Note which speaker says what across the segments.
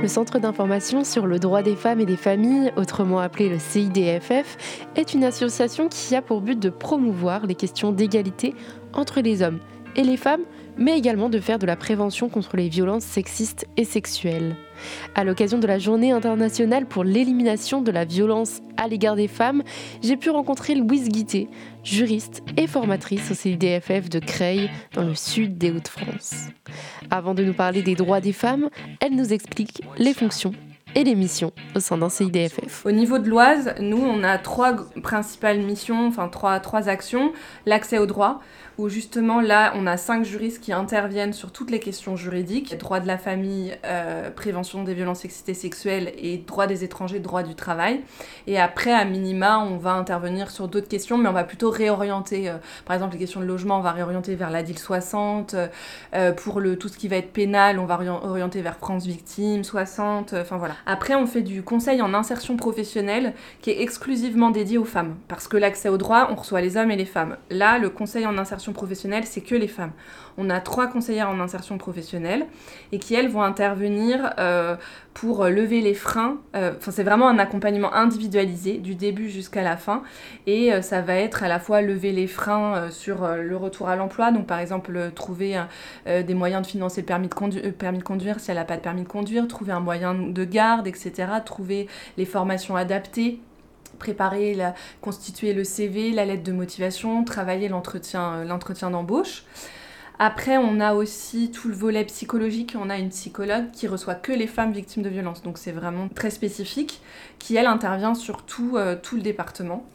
Speaker 1: Le Centre d'information sur le droit des femmes et des familles, autrement appelé le CIDFF, est une association qui a pour but de promouvoir les questions d'égalité entre les hommes et les femmes, mais également de faire de la prévention contre les violences sexistes et sexuelles. À l'occasion de la journée internationale pour l'élimination de la violence à l'égard des femmes, j'ai pu rencontrer Louise Guité, juriste et formatrice au CIDFF de Creil, dans le sud des Hauts-de-France. Avant de nous parler des droits des femmes, elle nous explique les fonctions et les missions au sein d'un CIDFF.
Speaker 2: Au niveau de l'Oise, nous, on a trois principales missions, enfin trois, trois actions. L'accès au droit, justement là, on a cinq juristes qui interviennent sur toutes les questions juridiques, droit de la famille, euh, prévention des violences sexistes sexuelles et droit des étrangers, droit du travail. Et après, à minima, on va intervenir sur d'autres questions, mais on va plutôt réorienter. Euh, par exemple, les questions de logement, on va réorienter vers la DIL 60. Euh, pour tout ce qui va être pénal, on va orienter vers France Victime 60. Enfin voilà. Après, on fait du conseil en insertion professionnelle qui est exclusivement dédié aux femmes. Parce que l'accès au droit, on reçoit les hommes et les femmes. Là, le conseil en insertion professionnelle, c'est que les femmes. On a trois conseillères en insertion professionnelle et qui, elles, vont intervenir euh, pour lever les freins. Euh, c'est vraiment un accompagnement individualisé du début jusqu'à la fin. Et euh, ça va être à la fois lever les freins sur le retour à l'emploi. Donc, par exemple, trouver des moyens de financer le permis de conduire si elle n'a pas de permis de conduire, trouver un moyen de garde, etc. Trouver les formations adaptées préparer, la, constituer le CV, la lettre de motivation, travailler l'entretien, euh, l'entretien d'embauche. Après, on a aussi tout le volet psychologique. On a une psychologue qui reçoit que les femmes victimes de violences. Donc c'est vraiment très spécifique, qui elle intervient sur tout, euh, tout le département.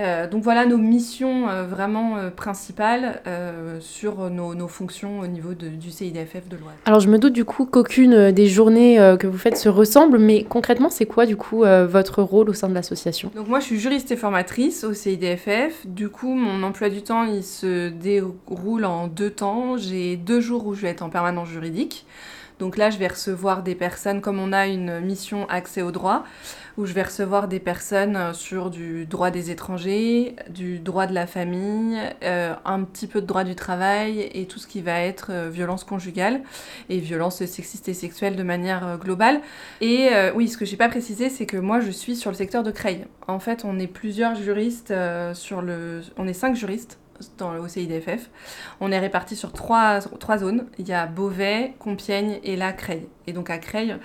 Speaker 2: Euh, donc voilà nos missions euh, vraiment euh, principales sur nos, fonctions au niveau du CIDFF de l'Oise.
Speaker 1: Alors je me doute du coup qu'aucune des journées que vous faites se ressemble, mais concrètement c'est quoi du coup votre rôle au sein de l'association?
Speaker 2: Donc moi je suis juriste et formatrice au CIDFF. Du coup mon emploi du temps il se déroule en deux temps. J'ai deux jours où je vais être en permanence juridique. Donc là, je vais recevoir des personnes, comme on a une mission accès au droit, où je vais recevoir des personnes euh, sur du droit des étrangers, du droit de la famille, euh, un petit peu de droit du travail et tout ce qui va être euh, violence conjugale et violence sexiste et sexuelle de manière globale. Et oui, ce que j'ai pas précisé, c'est que moi, je suis sur le secteur de Creil. En fait, on est plusieurs juristes sur le... On est cinq juristes dans le CIDFF. On est répartis sur trois, trois zones. Il y a Beauvais, Compiègne et la Creil. Et donc à Creil,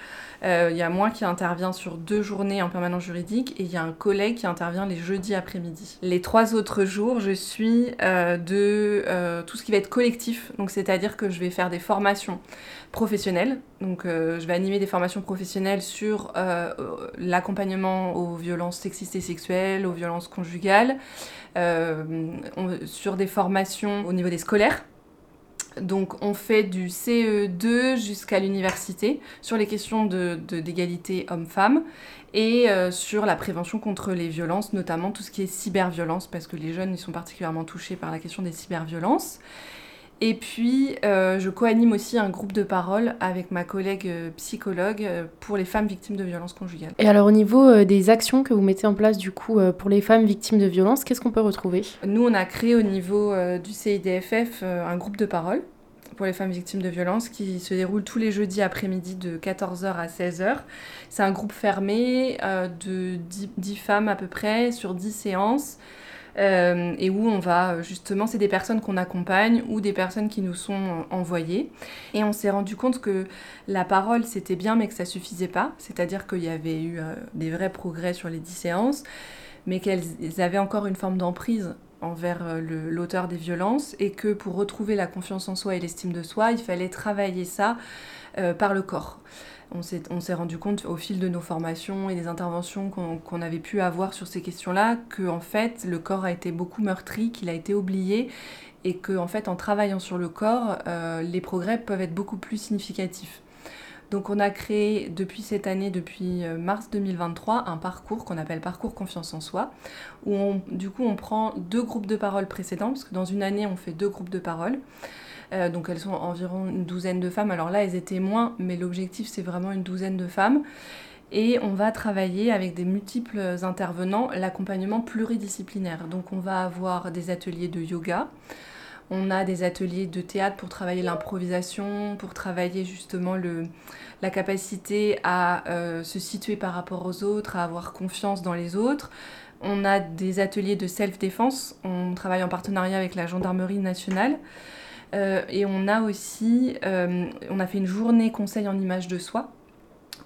Speaker 2: euh, il y a moi qui intervient sur deux journées en permanence juridique et il y a un collègue qui intervient les jeudis après-midi. Les trois autres jours, je suis euh, de euh, tout ce qui va être collectif, donc c'est-à-dire que je vais faire des formations professionnelles. Donc je vais animer des formations professionnelles sur l'accompagnement aux violences sexistes et sexuelles, aux violences conjugales, des formations au niveau des scolaires donc on fait du CE2 jusqu'à l'université sur les questions d'égalité de, homme-femme et euh, sur la prévention contre les violences, notamment tout ce qui est cyberviolence, parce que les jeunes ils sont particulièrement touchés par la question des cyberviolences. Et puis, euh, je co-anime aussi un groupe de parole avec ma collègue euh, psychologue euh, pour les femmes victimes de violences conjugales.
Speaker 1: Et alors, au niveau des actions que vous mettez en place, du coup, pour les femmes victimes de violences, qu'est-ce qu'on peut retrouver?
Speaker 2: Nous, on a créé au niveau du CIDFF un groupe de parole pour les femmes victimes de violences qui se déroule tous les jeudis après-midi de 14h à 16h. C'est un groupe fermé de 10, 10, femmes à peu près sur 10 séances. Euh, et où on va justement, c'est des personnes qu'on accompagne ou des personnes qui nous sont envoyées. Et on s'est rendu compte que la parole c'était bien, mais que ça suffisait pas. C'est-à-dire qu'il y avait eu euh, des vrais progrès sur les dix séances, mais qu'elles avaient encore une forme d'emprise envers euh, l'auteur des violences et que pour retrouver la confiance en soi et l'estime de soi, il fallait travailler ça par le corps on s'est rendu compte au fil de nos formations et des interventions qu'on avait pu avoir sur ces questions-là que en fait le corps a été beaucoup meurtri, qu'il a été oublié et que en fait en travaillant sur le corps, euh, les progrès peuvent être beaucoup plus significatifs. Donc on a créé depuis cette année, depuis euh, mars 2023, un parcours qu'on appelle parcours confiance en soi, où du coup on prend deux groupes de parole précédents, parce que dans une année on fait deux groupes de parole. Euh, donc elles sont environ une douzaine de femmes. Alors là, elles étaient moins, mais l'objectif, c'est vraiment une douzaine de femmes. Et on va travailler avec des multiples intervenants l'accompagnement pluridisciplinaire. Donc on va avoir des ateliers de yoga, On a des ateliers de théâtre pour travailler l'improvisation, pour travailler justement le, la capacité à se situer par rapport aux autres, à avoir confiance dans les autres. On a des ateliers de self-défense. On travaille en partenariat avec la gendarmerie nationale. Euh, et on a aussi, euh, on a fait une journée conseil en image de soi,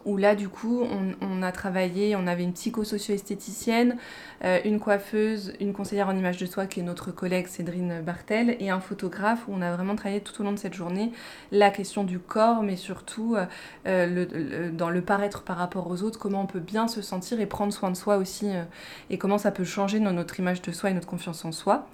Speaker 2: où là, du coup, on, a travaillé, on avait une psychosocio-esthéticienne, euh, une coiffeuse, une conseillère en image de soi qui est notre collègue Cédrine Bartel, et un photographe où on a vraiment travaillé tout au long de cette journée la question du corps, mais surtout dans le paraître par rapport aux autres, comment on peut bien se sentir et prendre soin de soi aussi, et comment ça peut changer dans notre image de soi et notre confiance en soi.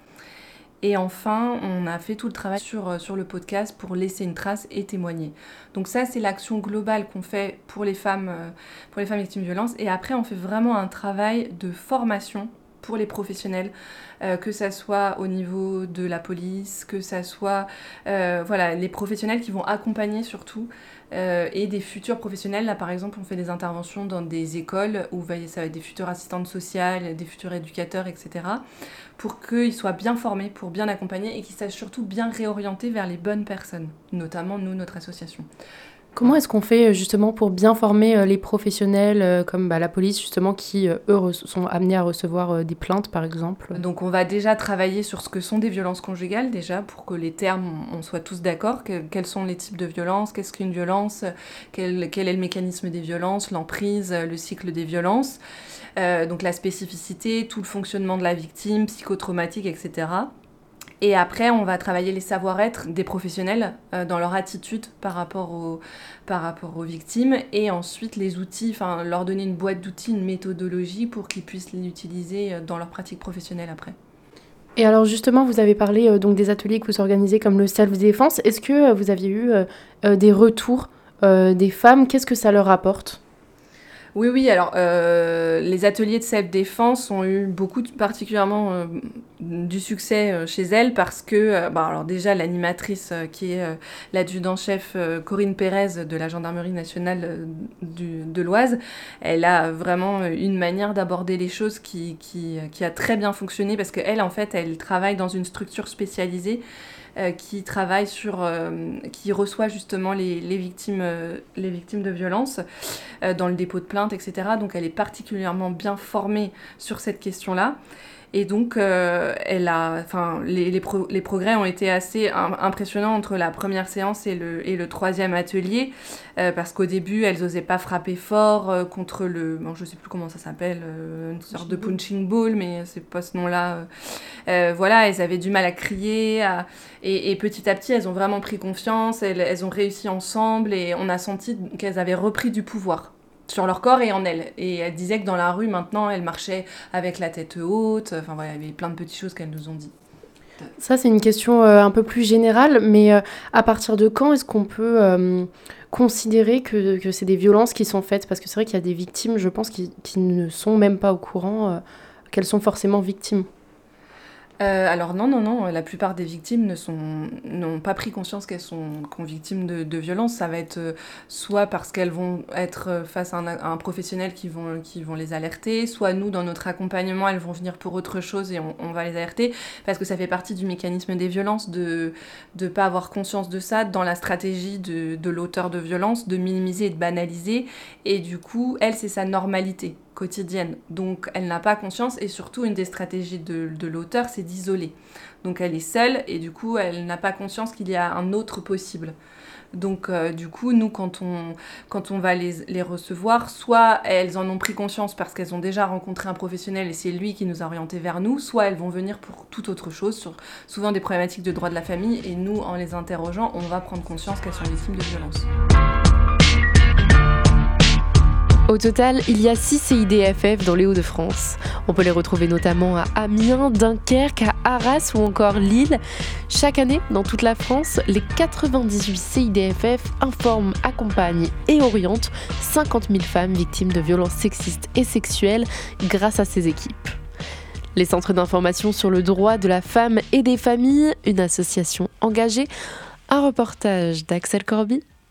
Speaker 2: Et enfin, on a fait tout le travail sur, euh, sur le podcast pour laisser une trace et témoigner. Donc ça, c'est l'action globale qu'on fait pour les, femmes, euh, pour les femmes victimes de violences. Et après, on fait vraiment un travail de formation pour les professionnels, euh, que ça soit au niveau de la police, que ça soit voilà, les professionnels qui vont accompagner surtout euh, et des futurs professionnels. Là, par exemple, on fait des interventions dans des écoles où ça va être des futures assistantes sociales, des futurs éducateurs, etc. pour qu'ils soient bien formés, pour bien accompagner et qu'ils sachent surtout bien réorienter vers les bonnes personnes, notamment nous, notre association.
Speaker 1: Comment est-ce qu'on fait euh, justement pour bien former euh, les professionnels euh, comme bah, la police justement qui eux sont amenés à recevoir des plaintes par exemple?
Speaker 2: Donc on va déjà travailler sur ce que sont des violences conjugales déjà pour que les termes on soit tous d'accord quels sont les types de violences, qu'est-ce qu'une violence, quel, quel, est le mécanisme des violences, l'emprise, le cycle des violences, donc la spécificité, tout le fonctionnement de la victime, psychotraumatique, etc. Et après, on va travailler les savoir-être des professionnels euh, dans leur attitude par rapport, aux, par rapport aux victimes. Et ensuite, les outils, enfin, leur donner une boîte d'outils, une méthodologie pour qu'ils puissent l'utiliser euh, dans leur pratique professionnelle après.
Speaker 1: Et alors justement, vous avez parlé euh, donc des ateliers que vous organisez comme le self-défense. Est-ce que vous aviez eu des retours des femmes? Qu'est-ce que ça leur apporte?
Speaker 2: Oui, oui, alors euh, les ateliers de self-défense ont eu beaucoup, particulièrement euh, du succès euh, chez elles parce que, bah, alors déjà, l'animatrice qui est l'adjudant-chef Corinne Pérez de la Gendarmerie nationale de l'Oise, elle a vraiment une manière d'aborder les choses qui, qui, qui, a très bien fonctionné parce qu'elle, en fait, elle travaille dans une structure spécialisée euh, qui travaille sur, euh, qui reçoit justement les, les victimes, euh, les victimes de violences dans le dépôt de plainte, etc. Donc elle est particulièrement bien formée sur cette question-là. Et donc, euh, elle a, enfin, les, les, les, progrès ont été assez impressionnants entre la première séance et le, et le troisième atelier, euh, parce qu'au début, elles n'osaient pas frapper fort euh, contre le, bon, je sais plus comment ça s'appelle, une sorte de punching ball, mais c'est pas ce nom-là. voilà, elles avaient du mal à crier, et, et, petit à petit, elles ont vraiment pris confiance, elles, elles ont réussi ensemble, et on a senti qu'elles avaient repris du pouvoir sur leur corps et en elles. Et elle disait que dans la rue, maintenant, elle marchait avec la tête haute. Enfin voilà, il y avait plein de petites choses qu'elles nous ont dit.
Speaker 1: Ça, c'est une question euh, un peu plus générale, mais euh, à partir de quand est-ce qu'on peut euh, considérer que, que c'est des violences qui sont faites? Parce que c'est vrai qu'il y a des victimes, je pense, qui, qui, ne sont même pas au courant qu'elles sont forcément victimes.
Speaker 2: Euh, alors non, non, non, la plupart des victimes ne sont, n'ont pas pris conscience qu'elles sont, victimes de, de violences. Ça va être euh, soit parce qu'elles vont être euh, face à un, professionnel qui vont, qui vont les alerter, soit nous, dans notre accompagnement, elles vont venir pour autre chose et on, va les alerter, parce que ça fait partie du mécanisme des violences de ne pas avoir conscience de ça dans la stratégie de, de l'auteur de violence, de minimiser et de banaliser. Et du coup, elle, c'est sa normalité Donc elle n'a pas conscience et surtout une des stratégies de, l'auteur, c'est d'isoler. Donc elle est seule et du coup elle n'a pas conscience qu'il y a un autre possible. Donc euh, du coup, nous, quand on, va les, les, recevoir, soit elles en ont pris conscience parce qu'elles ont déjà rencontré un professionnel et c'est lui qui nous a orientés vers nous, soit elles vont venir pour toute autre chose, sur souvent des problématiques de droit de la famille, et nous, en les interrogeant, on va prendre conscience qu'elles sont victimes de violences.
Speaker 1: Au total, il y a 6 CIDFF dans les Hauts-de-France. On peut les retrouver notamment à Amiens, Dunkerque, à Arras ou encore Lille. Chaque année, dans toute la France, les 98 CIDFF informent, accompagnent et orientent 50 000 femmes victimes de violences sexistes et sexuelles grâce à ces équipes. Les centres d'information sur le droit de la femme et des familles, une association engagée, un reportage d'Axel Corby